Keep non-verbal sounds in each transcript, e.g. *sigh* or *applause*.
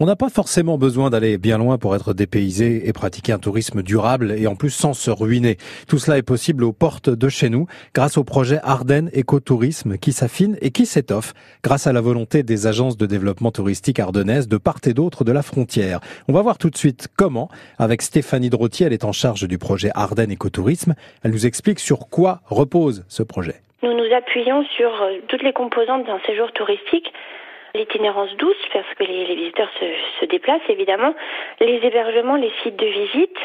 On n'a pas forcément besoin d'aller bien loin pour être dépaysé et pratiquer un tourisme durable et en plus sans se ruiner. Tout cela est possible aux portes de chez nous grâce au projet Ardennes Écotourisme qui s'affine et qui s'étoffe grâce à la volonté des agences de développement touristique ardennaises de part et d'autre de la frontière. On va voir tout de suite comment avec Stéphanie Drottier, elle est en charge du projet Ardennes Écotourisme. Elle nous explique sur quoi repose ce projet. Nous nous appuyons sur euh, toutes les composantes d'un séjour touristique l'itinérance douce, parce que les, visiteurs se, déplacent évidemment, les hébergements, les sites de visite,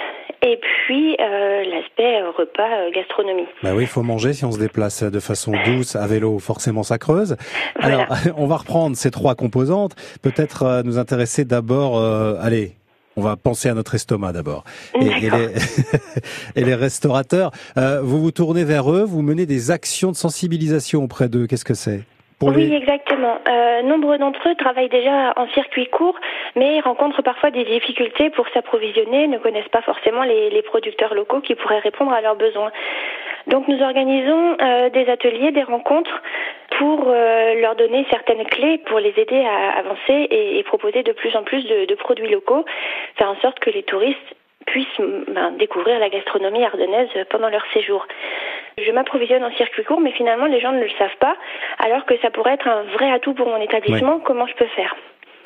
et puis euh, l'aspect euh, repas euh, gastronomie. Bah oui, il faut manger si on se déplace de façon douce à vélo, forcément ça creuse. Alors, *laughs* on va reprendre ces trois composantes. Peut-être nous intéresser d'abord, allez, on va penser à notre estomac d'abord. Et, et, les, *laughs* et, les, restaurateurs, vous vous tournez vers eux, vous menez des actions de sensibilisation auprès d'eux. Qu'est-ce que c'est? Oui, exactement. Euh, nombre d'entre eux travaillent déjà en circuit court, mais rencontrent parfois des difficultés pour s'approvisionner, ne connaissent pas forcément les, les, producteurs locaux qui pourraient répondre à leurs besoins. Donc nous organisons euh, des ateliers, des rencontres pour euh, leur donner certaines clés pour les aider à avancer et, et proposer de plus en plus de, de, produits locaux, faire en sorte que les touristes puissent ben, découvrir la gastronomie ardennaise pendant leur séjour. Je m'approvisionne en circuit court, mais finalement les gens ne le savent pas, alors que ça pourrait être un vrai atout pour mon établissement. Comment je peux faire?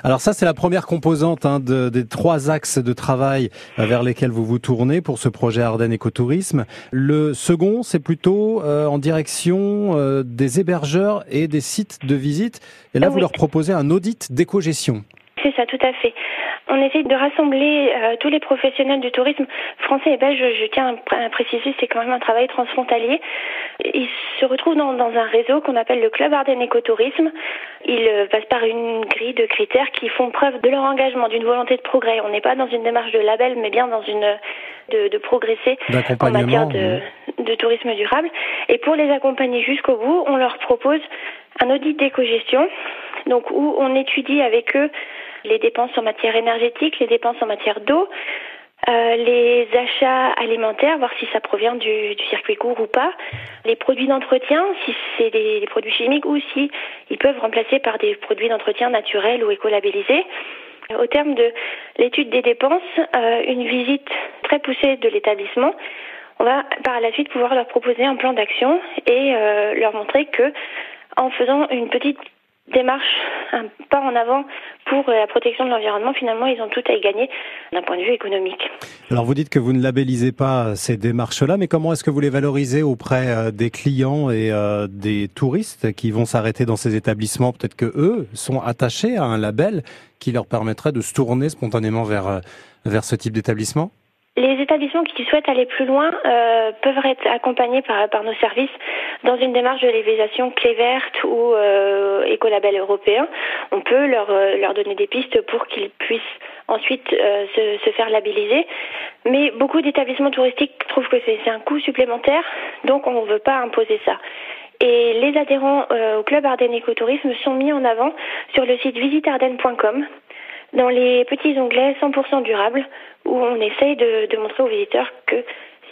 Alors ça, c'est la première composante hein, de, des trois axes de travail euh, vers lesquels vous vous tournez pour ce projet Ardennes Écotourisme. Le second, c'est plutôt euh, en direction euh, des hébergeurs et des sites de visite. Et là, vous leur proposez un audit d'éco-gestion. C'est ça, tout à fait. On essaie de rassembler euh, tous les professionnels du tourisme français et belge. Je, tiens à préciser, c'est quand même un travail transfrontalier. Ils se retrouvent dans, dans un réseau qu'on appelle le Club Ardennes Écotourisme. Ils euh, passent par une grille de critères qui font preuve de leur engagement, d'une volonté de progrès. On n'est pas dans une démarche de label, mais bien dans une de, de progresser en matière de, de tourisme durable. Et pour les accompagner jusqu'au bout, on leur propose un audit d'éco-gestion, donc où on étudie avec eux les dépenses en matière énergétique, les dépenses en matière d'eau, euh, les achats alimentaires, voir si ça provient du, du circuit court ou pas, les produits d'entretien, si c'est des, produits chimiques ou si ils peuvent remplacer par des produits d'entretien naturels ou écolabellisés. Au terme de l'étude des dépenses, euh, une visite très poussée de l'établissement, on va par la suite pouvoir leur proposer un plan d'action et euh, leur montrer que en faisant une petite démarche, un pas en avant pour la protection de l'environnement, finalement, ils ont tout à y gagner d'un point de vue économique. Alors vous dites que vous ne labellisez pas ces démarches-là, mais comment est-ce que vous les valorisez auprès euh, des clients et euh, des touristes qui vont s'arrêter dans ces établissements? Peut-être que eux sont attachés à un label qui leur permettrait de se tourner spontanément vers, euh, vers ce type d'établissement? Les établissements qui souhaitent aller plus loin euh, peuvent être accompagnés par, nos services dans une démarche de labellisation clé verte ou euh, écolabel européen. On peut leur, euh, leur donner des pistes pour qu'ils puissent ensuite se, faire labelliser. Mais beaucoup d'établissements touristiques trouvent que c'est un coût supplémentaire, donc on ne veut pas imposer ça. Et les adhérents au club Ardennes Écotourisme sont mis en avant sur le site visiteardennes.com dans les petits onglets 100% durables où on essaye de, de montrer aux visiteurs que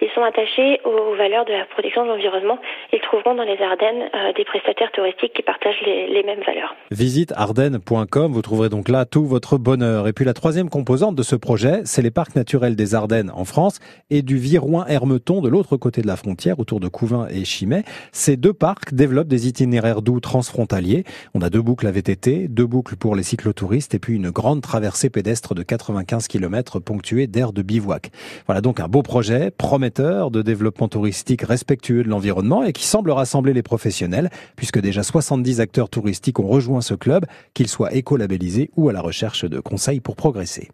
S'ils sont attachés aux valeurs de la protection de l'environnement, ils trouveront dans les Ardennes euh, des prestataires touristiques qui partagent les, mêmes valeurs. Visite ardennes.com, vous trouverez donc là tout votre bonheur. Et puis la troisième composante de ce projet, c'est les parcs naturels des Ardennes en France et du Viroin-Hermeton de l'autre côté de la frontière, autour de Couvin et Chimay. Ces deux parcs développent des itinéraires doux transfrontaliers. On a deux boucles à VTT, deux boucles pour les cyclotouristes et puis une grande traversée pédestre de 95 km ponctuée d'aires de bivouac. Voilà donc un beau projet, de développement touristique respectueux de l'environnement et qui semble rassembler les professionnels, puisque déjà 70 acteurs touristiques ont rejoint ce club, qu'ils soient écolabellisés ou à la recherche de conseils pour progresser.